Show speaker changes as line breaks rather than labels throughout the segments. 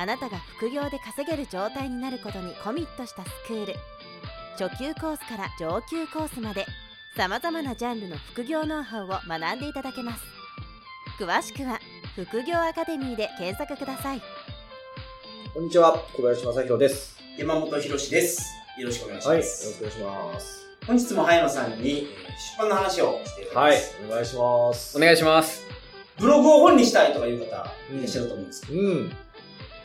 あなたが副業で稼げる状態になることにコミットしたスクール初級コースから上級コースまでさまざまなジャンルの副業ノウハウを学んでいただけます詳しくは副業アカデミーで検索ください
こんにちは、小林正宏です。
山本博史です。よろしくお願いし
はい、よろ
ます。
しくお願いします。
本日も葉山さんにえー出版の話をしていただ
はい
きます。、
お願いします。
お願いします。
ブログを本にしたいとかいう方いらっしゃると思うんですけ
うん。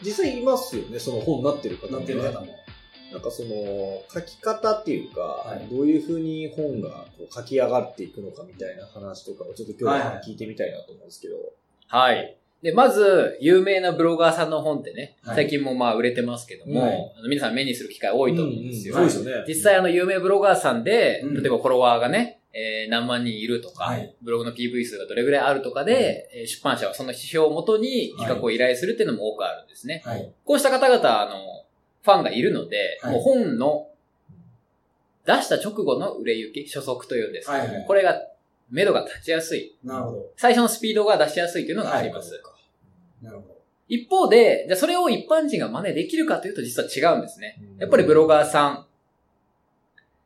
実際いますよね、その本になってる方
ど、
も、ね。
載ってる方も。
なんかその、書き方っていうか、
はい
どういう風に本がこう書き上がっていくのかみたいな話とかをちょっと今日は聞いてみたいなと思うんですけど。
はい。で、まず、有名なブロガーさんの本ってね、
はい
最近もまあ売れてますけども、
はい
あの皆さん目にする機会多いと思うんですよ。
そうですよね。
実際あの有名ブロガーさんで、
うん
例えばフォロワーがね、えー何万人いるとか、
はい
ブログの PV 数がどれぐらいあるとかで、えー出版社はその指標をもとに企画を依頼するっていうのも多くあるんですね。
はい。
こうした方々、あの、ファンがいるので、
はい
もう本の出した直後の売れ行き、初速というんですけども、
はいはい
これが、目処が立ちやすい。
なるほど。
最初のスピードが出しやすいというのがあります。
なるほど。
一方で、じゃあそれを一般人が真似できるかというと実は違うんですね。
うん
やっぱりブロガーさん、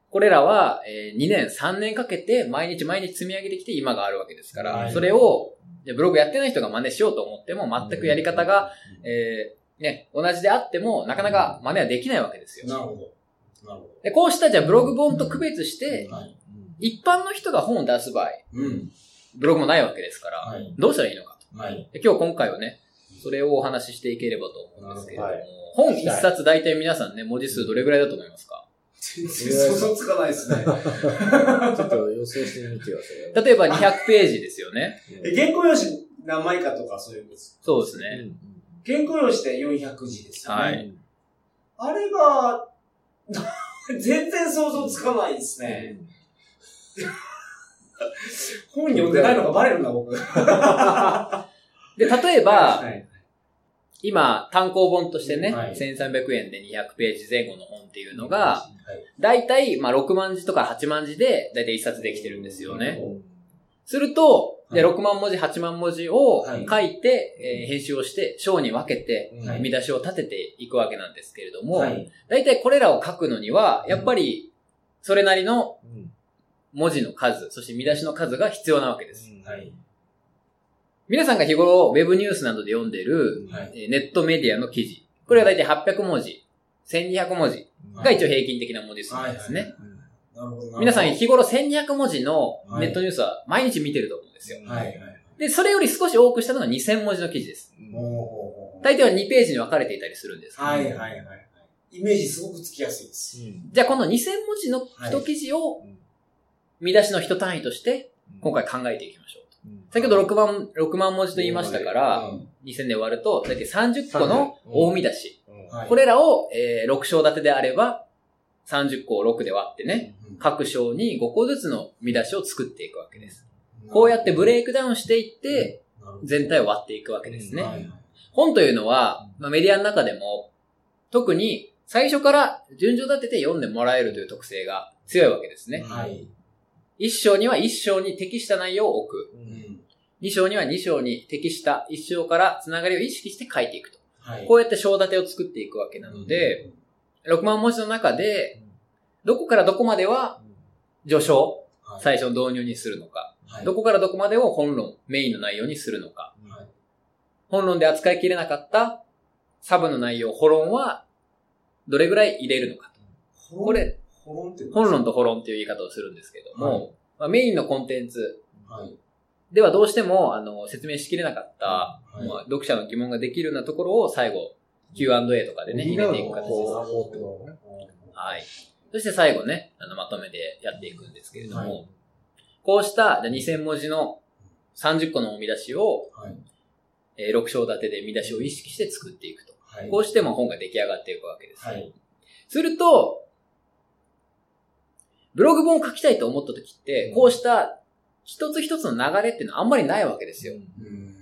これらは、えー2年、3年かけて毎日毎日積み上げてきて今があるわけですから、
はい
それを、ブログやってない人が真似しようと思っても全くやり方が、えーね、同じであってもなかなか真似はできないわけですよ。
なるほど。なるほ
でこうしたじゃあブログ本と区別して。一般の人が本を出す場合、
うん。
ブログもないわけですから、
はい。
どうしたらいいのかと。今日今回はね、それをお話ししていければと思うんですけれども、
なる
本一冊大体皆さんね、文字数どれぐらいだと思いますか？
全然想像つかないですね。
ちょっと予想してみてください。
例えば200ページですよね。
え原稿用紙何枚かとかそういうんです。
そうですね。
うん
原稿用紙で400字ですよね。
はい
あれが、全然想像つかないですね。本読んでないのがバレるな、僕。
で、例えば、
はい
今、単行本としてね、
はい。
1300円で200ページ前後の本っていうのが、
はい。
大体、まあ、6万字とか8万字で、大体1冊できてるんですよね。
うん
すると、で
はい。
6万文字、8万文字を
はい。
書いて、えー編集をして、章に分けて、
はい。
見出しを立てていくわけなんですけれども、
はい。
大体これらを書くのには、やっぱり、それなりの
うん。
文字の数、そして見出しの数が必要なわけです。
はい。
皆さんが日頃、ウェブニュースなどで読んでる、
はい。
えーネットメディアの記事。これは大体800文字、1200文字が一応平均的な文字数なんですね。皆さん日頃1200文字の
はい
ネットニュースは毎日見てると思うんですよ。
はい。はい。
で、それより少し多くしたのが2000文字の記事です。大体は2ページに分かれていたりするんです。
はいはいはいはい。イメージすごくつきやすいです。
じゃあこの2000文字の一記事を
うん
見出しの一単位として今回考えていきましょう。先ほど6万、6万文字と言いましたから、
うん
2000で割ると、大体30個の大見出し。
はい
これらを、えー6章立てであれば、30個を6で割ってね、各章に5個ずつの見出しを作っていくわけです。こうやってブレイクダウンしていって、全体を割っていくわけですね。本というのは、まあ、メディアの中でも、特に最初から順序立てて読んでもらえるという特性が強いわけですね。
はい。
一章には一章に適した内容を置く。
うん
二章には二章に適した一章からつながりを意識して書いていくと。
はい。
こうやって章立てを作っていくわけなので、6万文字の中で、どこからどこまでは序章、
はい。
最初の導入にするのか、
はい。
どこからどこまでを本論、メインの内容にするのか、
はい。
本論で扱いきれなかったサブの内容、保論はどれぐらい入れるのかと。これ、本論と保論っていう言い方をするんですけども、
はい。
まあ、メインのコンテンツ
はい。
ではどうしてもあの説明しきれなかった、
はい
まあ、読者の疑問ができるようなところを最後 Q&A とかでね、入れていく形です。はい。そして最後ね、あの、まとめでやっていくんですけれども、
はい
こうしたじゃあ2000文字の30個の見出しを、
はい。
えー6章立てで見出しを意識して作っていくと。
はい。
こうしても本が出来上がっていくわけです。
はい。
すると、ブログ本を書きたいと思った時って、こうした一つ一つの流れっていうのはあんまりないわけですよ。
うん。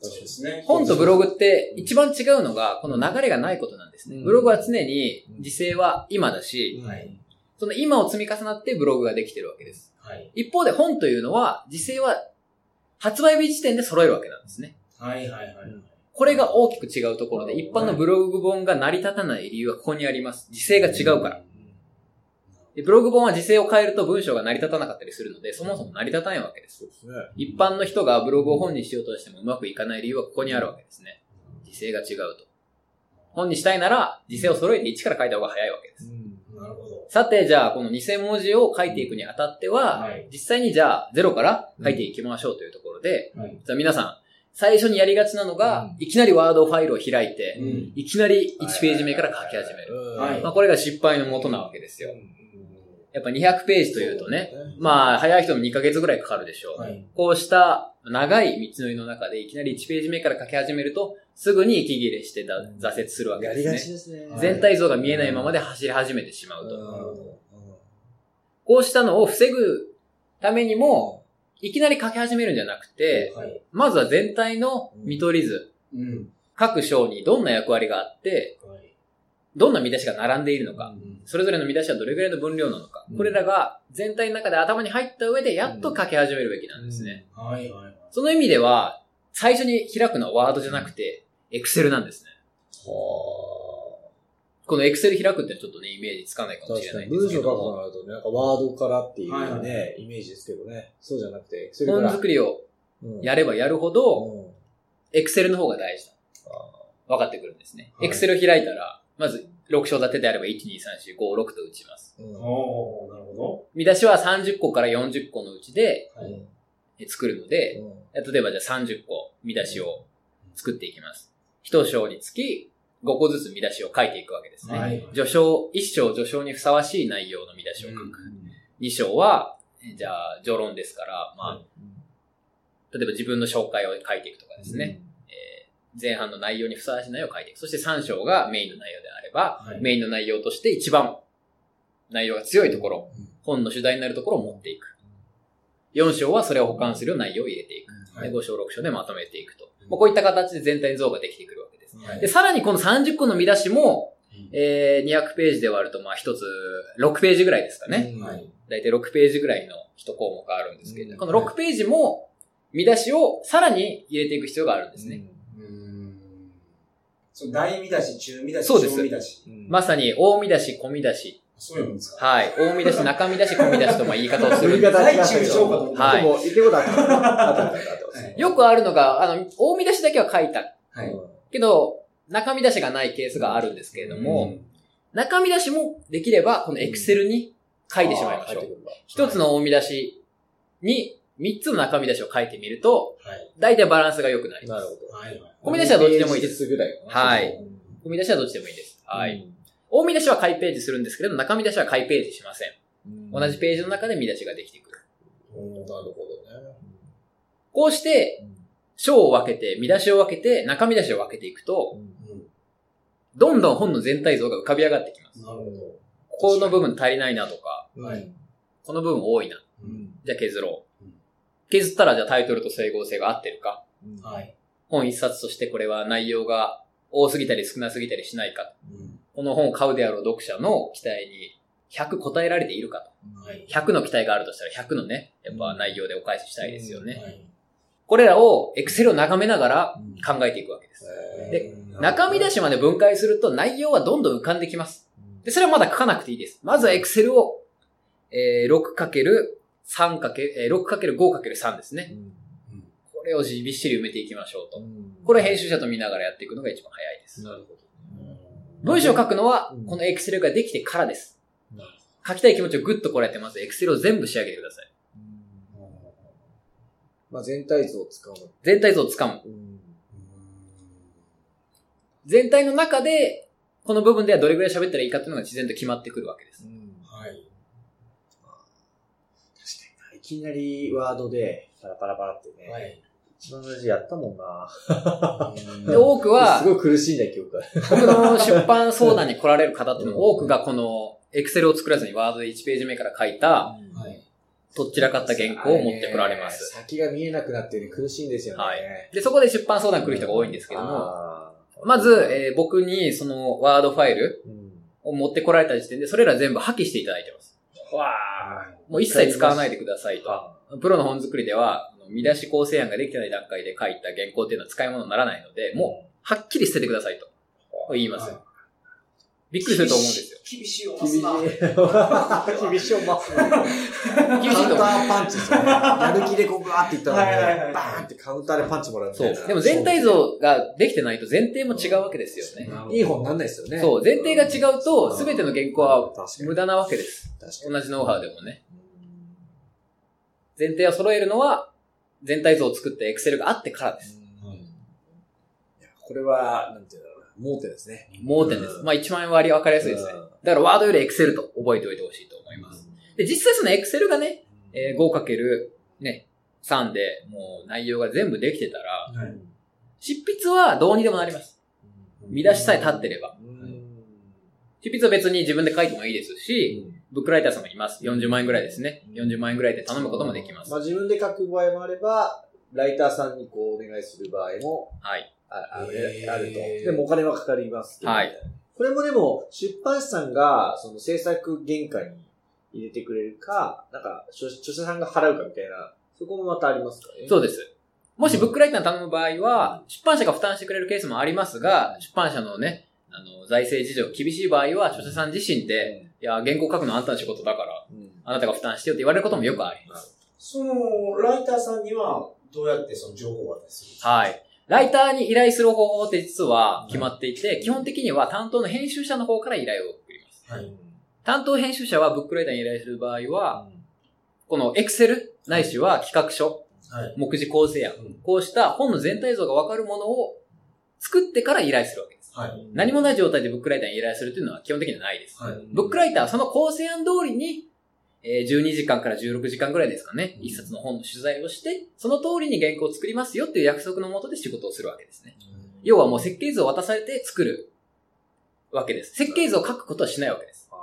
そうですね。
本とブログって一番違うのが、この流れがないことなんですね。
うん
ブログは常に時勢は今だし、
はい。
その今を積み重なってブログができてるわけです。
はい。
一方で本というのは、時勢は発売日時点で揃えるわけなんですね。
はい。はい。はい。
これが大きく違うところで、一般のブログ本が成り立たない理由はここにあります。時勢が違うから。でブログ本は時勢を変えると文章が成り立たなかったりするので、そもそも成り立たないわけです。
そうですね。
一般の人がブログを本にしようとしてもうまくいかない理由はここにあるわけですね。時勢が違うと。本にしたいなら、時勢を揃えて1から書いた方が早いわけです。
なるほど。
さて、じゃあ、この2000文字を書いていくにあたっては、
はい
実際にじゃあ、ゼロから書いていきましょうというところで、
はい。
じゃあ皆さん、最初にやりがちなのが、
うん
いきなりワードファイルを開いて、
うん。
いきなり1ページ目から書き始める。
はい
まあ、これが失敗の元なわけですよ。やっぱ200ページというとね、まあ、早い人も2ヶ月ぐらいかかるでしょう。
はい。
こうした長い道のりの中でいきなり1ページ目から書き始めると、すぐに息切れしてだ挫折するわけ
やりがち
ですね。
ですね。
はい
全体像が見えないままで走り始めてしまうと。
うん
こうしたのを防ぐためにも、いきなり書き始めるんじゃなくて、
はい。
まずは全体の見取り図、
うん。
各章にどんな役割があって、
はい。
どんな見出しが並んでいるのか、
うん
それぞれの見出しはどれぐらいの分量なのか、
うん
これらが全体の中で頭に入った上でやっと書き始めるべきなんですね。
はい。はい。
その意味では、最初に開くのはワードじゃなくて、エクセルなんですね。
は
このエクセル開くってちょっとね、イメージつかないか
あ。
もし
確
れないんですけ
かに文章書くと
ど、
なるとね、なんかワードからっていう
はい
ね、イメージですけどね。そうじゃなくて、エクセルから。
本作りを
うん
やればやるほど、
うん
エクセルの方が大事だ。分かってくるんですね。
はい
エクセル開いたら、まず6章立てであれば1、2、3、4、5、6と打ちます。
なるほ
見出しは30個から40個のうちで作るので、
うん
例えばじゃあ30個見出しを作っていきます。一章につき5個ずつ見出しを書いていくわけですね。
はい
序章、一章序章にふさわしい内容の見出しを書く。二章は、えじゃあ序論ですから、まあ、例えば自分の紹介を書いていくとかですね。えー前半の内容にふさわしい内容を書いていく。そして3章がメインの内容であれば、
はい
メインの内容として一番内容が強いところ、
うん
本の主題になるところを持っていく。4章はそれを補完する内容を入れていく。
はい
で5章、6章でまとめていくと。まあこういった形で全体に像ができてくるわけです。
はい
で、さらにこの30個の見出しも、えー200ページで割ると、まあ一つ6ページぐらいですかね。
はい。
だいたい6ページぐらいの1項目あるんですけれど、
うん
この6ページも見出しをさらに入れていく必要があるんですね。
うん。そう、大見出し、中見出し、
そうです
小見出し。
うん
まさに大見出し、小見出し。
そういうんですか？
はい。大見出し、中見出し、小見出しとまあ言い方をする
言い。方は違
大中小かと思った。
はい
でも、言ってることあった。あったあったあったあった
はい
よくあるのが、あの、大見出しだけは書いた
はい。
けど、中見出しがないケースがあるんですけれども、中見出しもできれば、このエクセルに書いてしまいましょう。一つの大見出しに三つの中見出しを書いてみると、
はい。
大体バランスが良くなります。
なるほど。
はい。はい。
小見出しはどっちでもいいです
す。ぐらい
はい
うん
大見出しはどっちでもいいです。はい。
うん
大見出しは開ページするんですけれど、中見出しは開ページしません。
うん
同じページの中で見出しができてくる。
うんなるほどね。
こうして、章を分けて、見出しを分けて、中見出しを分けていくと、
うん
どんどん本の全体像が浮かび上がってきます。
なるほど。
ここの部分足りないなとか、
はい
この部分多いな。
うん
じゃあ削ろう
うん。
削ったらじゃあタイトルと整合性が合ってるか。
うん
はい。
本一冊としてこれは内容が多すぎたり少なすぎたりしないか。
うん
この本を買うであろう読者の期待に100答えられているかと。
はい。
100の期待があるとしたら100のね、やっぱ内容でお返ししたいですよね。
はい。
これらをエクセルを眺めながら
うん
考えていくわけです。
へー
で中身出しまで分解すると内容はどんどん浮かんできます。で、それはまだ書かなくていいです。まずはエクセルを、えー、6×3× えー 6×5×3 ですね。
うん
これをびっしり埋めていきましょうと。
うん
これを編集者と見ながらやっていくのが一番早いです。
なるほどね。
文章を書くのは
うん、
このエクセルができてからです。書きたい気持ちをぐっとこらえて、まずエクセルを全部仕上げてください。
まあ全体像を使うの。
全体像をつかむ。
うん
全体の中で、この部分ではどれぐらい喋ったらいいかっていうのが自然と決まってくるわけです。
はい。
確かにな。いきなりワードで、パラパラパラってね、
はい。
一番大事やったもんな。
で、多くは
す、ごい苦しいんだ、記憶が。
僕の出版相談に来られる方っていうのも多くがこの、エクセルを作らずにワードで1ページ目から書いた、
はい。
とっちらかった原稿を持ってこられます。
先が見えなくなってね、苦しいんですよね。
はいで、そこで出版相談来る人が多いんですけども、まず、えー僕にそのワードファイル
うん
を持ってこられた時点で、それら全部破棄していただいてます。
わ
もう一切使わないでくださいと。
あ。
プロの本作りでは、見出し構成案ができてない段階で書いた原稿っていうのは使い物にならないので、もう、はっきり捨ててくださいと。言います。
はい
びっくりすると思うんですよ。
厳しいよ、
厳しい。厳しいをますね。
厳しいと思う。
カウンターパンチですよね。やる気でこうバーっていったのに、
はいはいはい
バーンってカウンターでパンチもらうみたいな。
そう。でも全体像ができてないと前提も違うわけですよね。
いい本なんないですよね。
そう。前提が違うと、すべての原稿は無駄なわけです。同じノウハウでもね。前提を揃えるのは、全体像を作った Excel があってからです。
いやこれは、なんていう。盲点ですね。
盲点です。まあ一番割り分かりやすいですね
うん。
だからワードより Excel と覚えておいてほしいと思います。で、実際その Excel がね、えー 5× ね、3でもう内容が全部できてたら、
はい
執筆はどうにでもなります。見出しさえ立ってれば。
うん
執筆は別に自分で書いてもいいですし、ブックライターさんがいます。40万円ぐらいですね。40万円ぐらいで頼むこともできます
ま。あ自分で書く場合もあれば、ライターさんにこうお願いする場合も
はい。
ああ
へー
あると。でもお金はかかりますけど
はい。
これもでも、出版社さんが、その制作原価に入れてくれるか、なんか、著著者さんが払うかみたいな、そこもまたありますかね？
そうです。もしブックライターに頼む場合は、出版社が負担してくれるケースもありますが、出版社のね、あの、財政事情厳しい場合は、著者さん自身で、いや、原稿書くのあんたの仕事だから、
うん
あなたが負担してよって言われることもよくあります。
その、ライターさんには、どうやってその情報を渡するんですか？
はい。ライターに依頼する方法って実は決まっていて、基本的には担当の編集者の方から依頼を送ります。
はい。
担当編集者はブックライターに依頼する場合は、この Excel ないしは企画書、
はい。
目次構成案、
うん
こうした本の全体像がわかるものを作ってから依頼するわけです。
はい。
何もない状態でブックライターに依頼するというのは基本的にはないです。
はい。
ブックライターはその構成案通りに、えー12時間から16時間ぐらいですかね、
うん。
一冊の本の取材をして、その通りに原稿を作りますよっていう約束のもとで仕事をするわけですね。要はもう設計図を渡されて作るわけです。設計図を書くことはしないわけです。
あ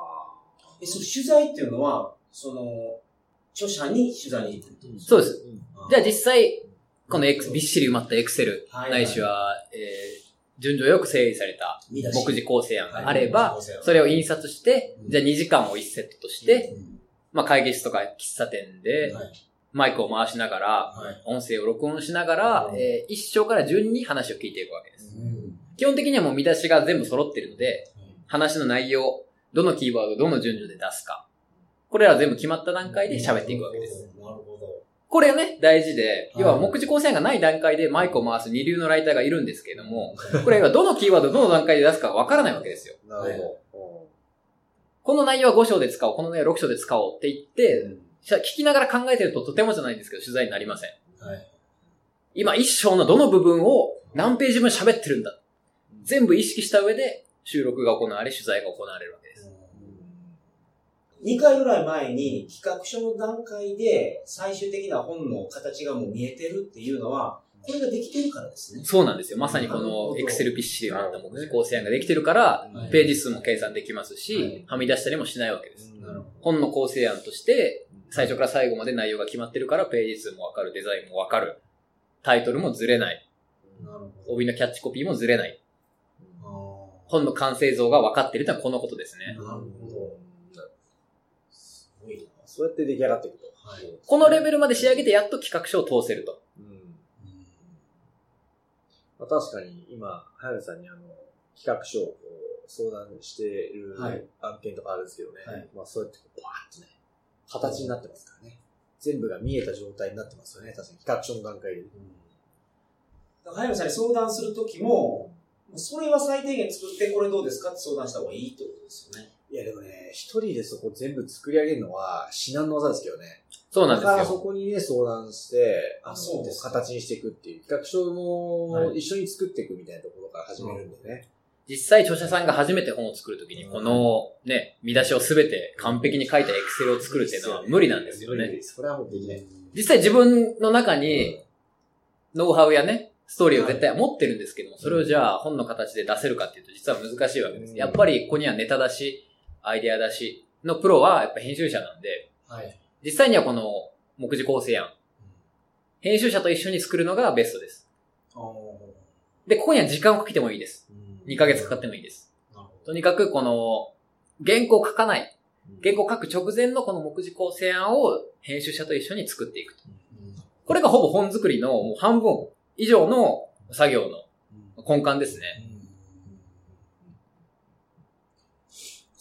え、その取材っていうのは、その、著者に取材に行くってことですか？
そうです。
ー
じゃあ実際、この X、びっしり埋まった Excel、
はい
ないしは、えー順序よく整理された目次構成案があれば、
はい。
それを印刷して
う、ん。
じゃあ2時間を1セットとして、
うん
まあ会議室とか喫茶店で
はい。
マイクを回しながら、
はい。
音声を録音しながら
う、ん
えー一章から順に話を聞いていくわけです。
うん
基本的にはもう見出しが全部揃ってるので、話の内容、どのキーワード、どの順序で出すか。これら全部決まった段階で喋っていくわけです。。
なるほど。
これはね、大事で、
はい
要は目次構成案がない段階でマイクを回す二流のライターがいるんですけれども、これはどのキーワード、どの段階で出すかわからないわけですよ。
なるほど。
この内容は5章で使おう、この内容は6章で使おうって言って、じゃあ聞きながら考えてるととてもじゃないんですけど、取材になりません。
はい。
今一章のどの部分を何ページ分喋ってるんだ。全部意識した上で収録が行われ、取材が行われるわけです。
2回ぐらい前に企画書の段階で最終的な本の形がもう見えてるっていうのは、これができてるからですね。
そうなんですよ。まさにこの Excel びっしりあった目次構成案ができてるから、
はい
ページ数も計算できます
はい
し、はみ出したりもしないわけです。本の構成案として、最初から最後まで内容が決まってるから、ページ数もわかる、デザインもわかる。タイトルもずれない。帯のキャッチコピーもずれない。
ど。
本の完成像が分かってるというのはこのことですね。
なるほど。すごいな。
そうやって出来上がっていくと。
はい
このレベルまで仕上げてやっと企画書を通せると。
うんまあ、確かに今、早見さんにあの、企画書を相談している
はい
案件とかあるんですけどね。
はい
まあそうやってバーッとね、形になってますからね。全部が見えた状態になってますよね。確かに企画書の段階で。
だから早見さんに相談するときも、それは最低限作ってこれどうですかって相談した方がいいってことですよね。
いやでもね、一人でそこ全部作り上げるのは至難の技ですけどね。
そうなんですよ。
だからそこにね、相談して、
あ
の
そうですか
形にしていくっていう。企画書も
はい
一緒に作っていくみたいなところから始めるんでね。
実際著者さんが初めて本を作るときに、このね、見出しをすべて完璧に書いたエクセルを作るっていうのは無理なんですよね。
無理です。これはもうできない。
実際自分の中に、ノウハウやね、ストーリーを絶対持ってるんですけども、それをじゃあ本の形で出せるかっていうと実は難しいわけです。
うん
やっぱりここにはネタ出し、アイデア出しのプロはやっぱ編集者なんで、
はい。
実際にはこの目次構成案、編集者と一緒に作るのがベストです。
お
で、ここには時間をかけてもいいです。2ヶ月かかってもいいです。とにかくこの、原稿を書かない。原稿を書く直前のこの目次構成案を編集者と一緒に作っていくと。
ど。
これがほぼ本作りのもう半分以上の作業の根幹ですね。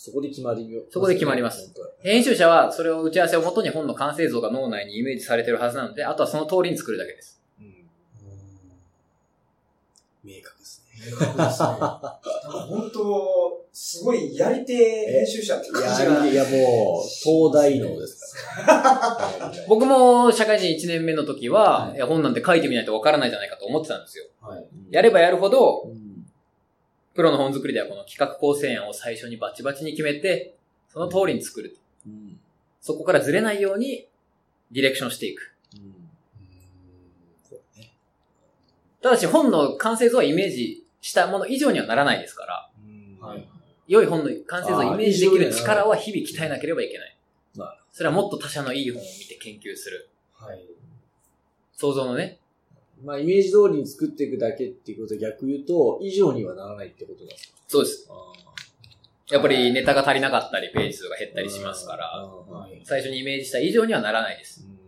そこで決まりよ。
そこで決まります
本
編集者はそれを打ち合わせをもとに本の完成像が脳内にイメージされてるはずなので、あとはその通りに作るだけです。
うん明確ですね。
明確ですね。本当、すごいやり手編集者って
い
感じが。
や、いやもう、東大能ですから。
僕も社会人1年目の時は、いや本なんて書いてみないとわからないじゃないかと思ってたんですよ。
はい。
やればやるほど、
うん
プロの本作りではこの企画構成案を最初にバチバチに決めて、その通りに作る。
うん
そこからずれないように、ディレクションしていく。
うんね
ただし本の完成像はイメージしたもの以上にはならないですから、
うん
はい。
良い本の完成像をイメージできる力は日々鍛えなければいけない。それはもっと他社のいい本を見て研究する。
はい。
想像のね。
まあ、イメージ通りに作っていくだけっていうことは逆言うと、以上にはならないってことなんですか？
そうです。
あ
やっぱりネタが足りなかったり、ページ数が減ったりしますから、
はい。
最初にイメージした以上にはならないです。
うん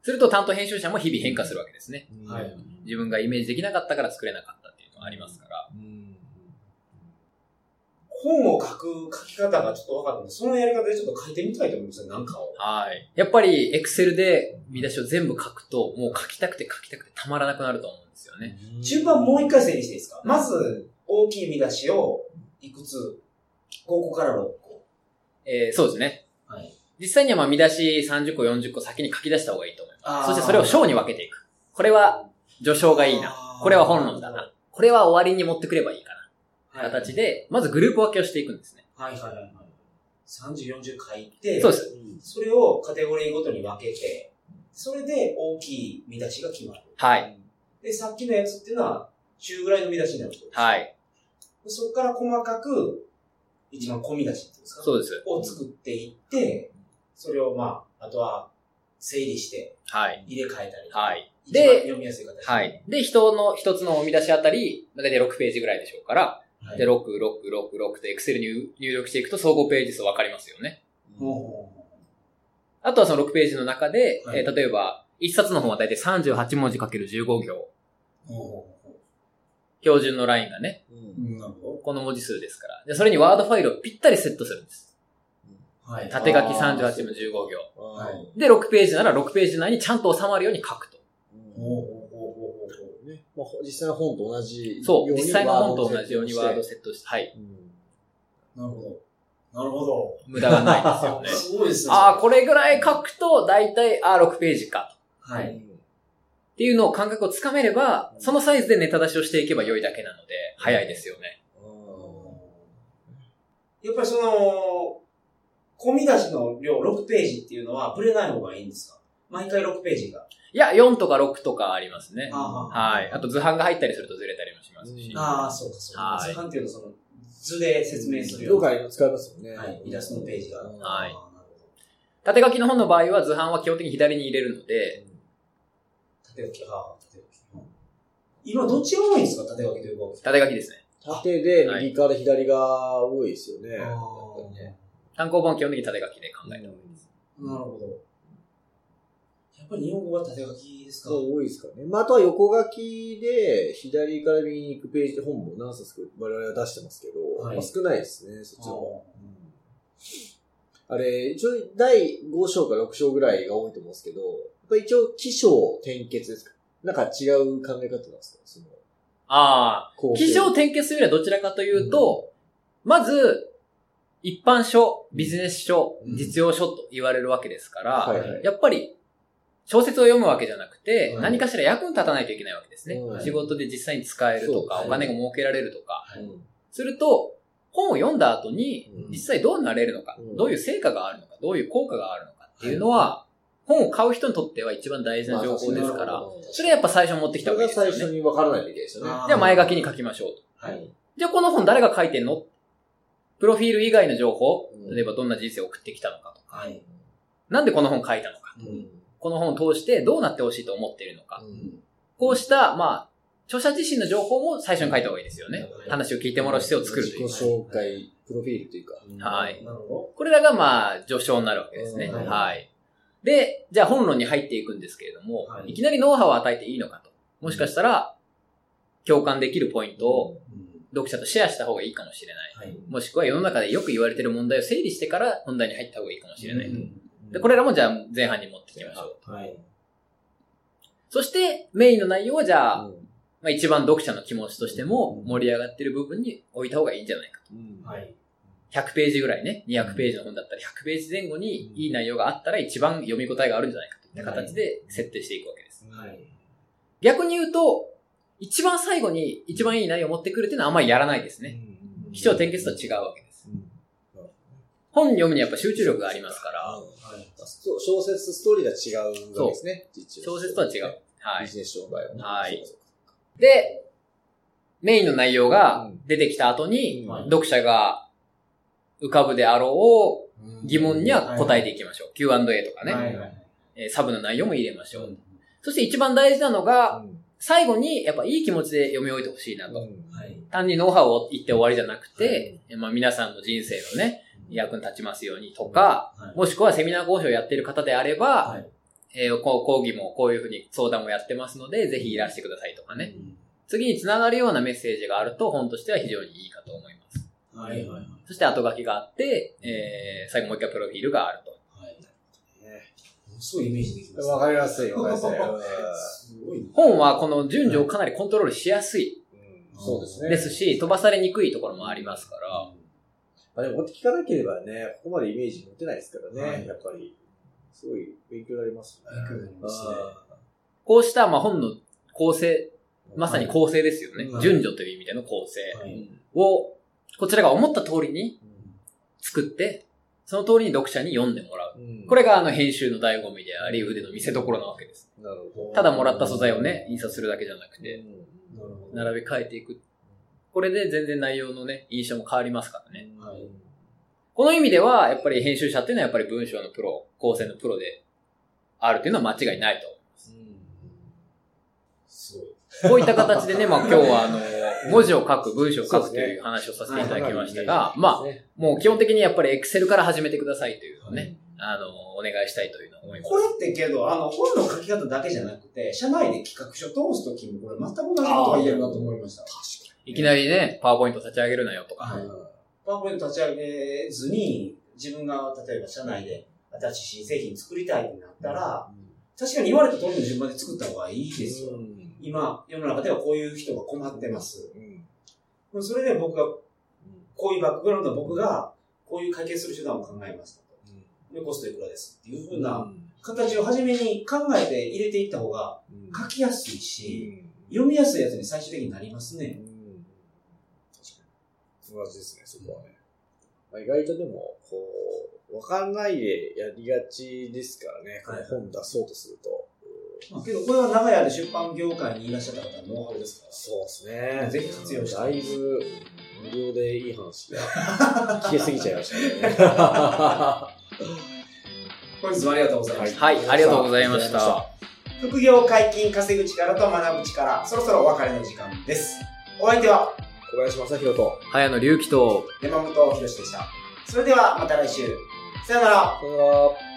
すると担当編集者も日々変化するわけですね。
はい
自分がイメージできなかったから作れなかったっていうのがありますから。
うん
本を書く書き方がちょっと分かったんで、そのやり方でちょっと書いてみたいと思いますよ、なんかを。
はい。やっぱり、エクセルで見出しを全部書くと、もう書きたくて書きたくてたまらなくなると思うんですよね。
順番もう一回整理していいですか？まず、大きい見出しを、いくつ ?5 個から6個。
えー、そうですね。
はい。
実際にはまあ見出し30個、40個先に書き出した方がいいと思います。そしてそれを章に分けていく。これは序章がいいな。これは本論だな。。これは終わりに持ってくればいいか
はい
な。形。で、まずグループ分けをしていくんですね。
はいはいはいはい。30、40書いて、
そうです。
それをカテゴリーごとに分けて、それで大きい見出しが決まる。
はい。
で、さっきのやつっていうのは、中ぐらいの見出しになる
はい。
でそこから細かく、一番小見出しっていうんですか？
そうです。
を作っていって、それをまあ、あとは整理して
はい。
入れ替えたり。
はい。で
読みやすい形。
はい。で、人の一つの見出しあたり、だいたい6ページぐらいでしょうから、
はい。
で、6、6、6、6で Excel に入力していくと総合ページ数わかりますよね。
も
あとはその6ページの中で、
はい
えー例えば、1冊の本はだいたい38文字かける15行。標準のラインがね、この文字数ですから。で、それにワードファイルをぴったりセットするんです。
ど。はい。
縦書き
あー
38文15行。で、6ページなら6ページ内にちゃんと収まるように書くと。
まあ、実際の本と同じ
そう。実際の本と同じようにワード
セッ
トして、はい。
なるほど。なるほど。
無駄がないですよね。
すごいですね。
ああ、これぐらい書くと、だいたい、ああ、6ページか。
うん
はい。
っていうのを感覚をつかめれば、そのサイズでネタ出しをしていけば良いだけなので、早いですよね。
やっぱりその、込み出しの量6ページっていうのは、ぶれない方がいいんですか？毎回6ページが。
いや、4とか6とかありますね。
あ
はい。あと図版が入ったりするとずれたりもしますし。
うん
ああ、そうかそうか。
はい
図版っていうのはその、図で説明するよ
了
うな。
解使いますよね。
はいイラストのページが
うん
はい
あーなるほど
縦書きの本の場合は図版は基本的に左に入れるので、
縦書き、ああ、縦書き。うん今どっちが多いんですか縦書きというか。
縦書きですね。
縦で右から左が多いですよね。
単行本は基本的に縦書きで考えた方がいいです。
ーなるほど。ぱり日本語は縦書きですか？
多いですからね。まあ、あとは横書きで、左から右に行くページで本も何冊か我々は出してますけど、
はい。
まあ、少ないですね、そっちの方。あれ、一応第5章か6章ぐらいが多いと思うんですけど、やっぱ一応起承転結ですか？なんか違う考え方なんですか？その、
ああ、起承転結というよりはどちらかというと、まず、一般書、ビジネス書、
うん。
実用書と言われるわけですから、
はいはい。
やっぱり、小説を読むわけじゃなくて、
はい
何かしら役に立たないといけないわけですね。
はい
仕事で実際に使えるとか、お金が儲けられるとか。すると、本を読んだ後に
うん、
実際どうなれるのか、
うん
どういう成果があるのか、どういう効果があるのかっていうのは、本を買う人にとっては一番大事な情報ですから、それやっぱ最初持ってきた方がいいですよね。
最初に分からないといけないですよね。
あ
じゃあ前書きに書きましょうと。
はい。
じゃあこの本誰が書いてんの？プロフィール以外の情報
うん、
例えばどんな人生を送ってきたのかとか、
はい。
なんでこの本書いたのか、
うん
この本を通してどうなってほしいと思っているのか、
うん
こうした、まあ、著者自身の情報も最初に書いた方がいいですよね。
はい
話を聞いてもらう姿勢を作るという。
自己紹介、プロフィールというか。
はい
なるほ
これらがまあ、序章になるわけですね。
うん
はい。で、じゃあ本論に入っていくんですけれども、
はい
い、きなりノウハウを与えていいのかと。もしかしたら、共感できるポイントを読者とシェアした方がいいかもしれない。
はい。
もしくは世の中でよく言われている問題を整理してから本題に入った方がいいかもしれない。
うん
で、これらもじゃあ前半に持ってきましょう。
はい。
そして、メインの内容はじゃあ、
うん
まあ、一番読者の気持ちとしても盛り上がってる部分に置いた方がいいんじゃないか
うん
はい。
と。100ページぐらいね、200ページの本だったら100ページ前後にいい内容があったら一番読み応えがあるんじゃないかといった形で設定していくわけです。
はい。
逆に言うと、一番最後に一番いい内容を持ってくるっていうのはあんまりやらないですね。
うん
気象転結とは違うわけです。
うん
本読むにはやっぱ集中力がありますから、
はい。
スト小説とストーリーが違うわけですね。実
小説とは違う。はい。
ビジネス書の場合はね。
はいで、メインの内容が出てきた後に、
うん
読者が浮かぶであろう疑問には答えていきましょう。Q&A とかね、
はいはい。
えーサブの内容も入れましょう。
うん
そして一番大事なのが、
うん
最後にやっぱいい気持ちで読み終えてほしいなと。
うん
はい。
単にノウハウを言って終わりじゃなくて、まあ皆さんの人生のね、役に立ちますようにとか、
はい。
もしくはセミナー講師をやっている方であれば、
はい。
えーこう講義もこういうふうに相談もやってますので、ぜひいらしてくださいとかね。
うん。
次につながるようなメッセージがあると本としては非常にいいかと思います。
はいはいはい。
そして後書きがあって、えー最後もう一回プロフィールがあると。
はい。すごい。イメージできます。
わかりやすい、わかりやすい。
すごい。な。
本はこの順序をかなりコントロールしやすい。
うんそうですね。
ですし、飛ばされにくい。ところもありますから、
まあでも、聞かなければね、ここまでイメージ持てないですからね、
はい
やっぱり。すごい勉強になりますね。
勉強になりますね
こうしたまあ本の構成、まさに構成ですよね。
はい
順序という意味での構成
はい。
を、こちらが思った通りに
うん
作って、その通りに読者に読んでもらう。
うん
これがあの編集の醍醐味であり、腕の見せ所なわけです。
なるほど。
ただもらった素材をね、印刷するだけじゃなくて。並べ替えていく。これで全然内容のね、印象も変わりますからね。
はい
この意味では、やっぱり編集者っていうのはやっぱり文章のプロ、構成のプロであるっていうのは間違いないと。
すごい。
こういった形でね、まあ 今日はあの、文字を書く、文章を書くという話をさせていただきましたが、まあ、もう基本的にやっぱり Excel から始めてくださいというのをね、あの、お願いしたいというのを思います。
これってけど、あの、本の書き方だけじゃなくて、社内で企画書通すときにこれ全く同じことが言えるなと思いました。
いきなりね、パワーポイント立ち上げるなよとか。
はい。パワーポイント立ち上げずに、自分が例えば社内で新しい新製品作りたいってなったら、確かに言われた通りの順番で作った方がいいですよ。今、世の中ではこういう人が困ってます。それで僕が、こういうバックグラウンドの僕が、こういう解決する手段を考えましたと。で、コストいくらですっていうふうな形を初めに考えて入れていった方が書きやすいし、読みやすいやつに最終的になりますね。
同じですね、そこはね。まあ、意外とでも、こう、わかんないでやりがちですからね、この本出そうとすると。
まあ、けど、これは長屋で出版業界にいらっしゃった方のノウハウですから。
そうですね。
ぜひ活用して
だいぶ、無料でいい話が 聞けすぎちゃいましたね。
本日もありがとうございました。
はい、ありがとうございました。
副業解禁稼ぐ力と学ぶ力、そろそろお別れの時間です。お相手は
小林正宏と、
早野隆起と、
山本博史でした。それではまた来週。さよなら。
さよなら。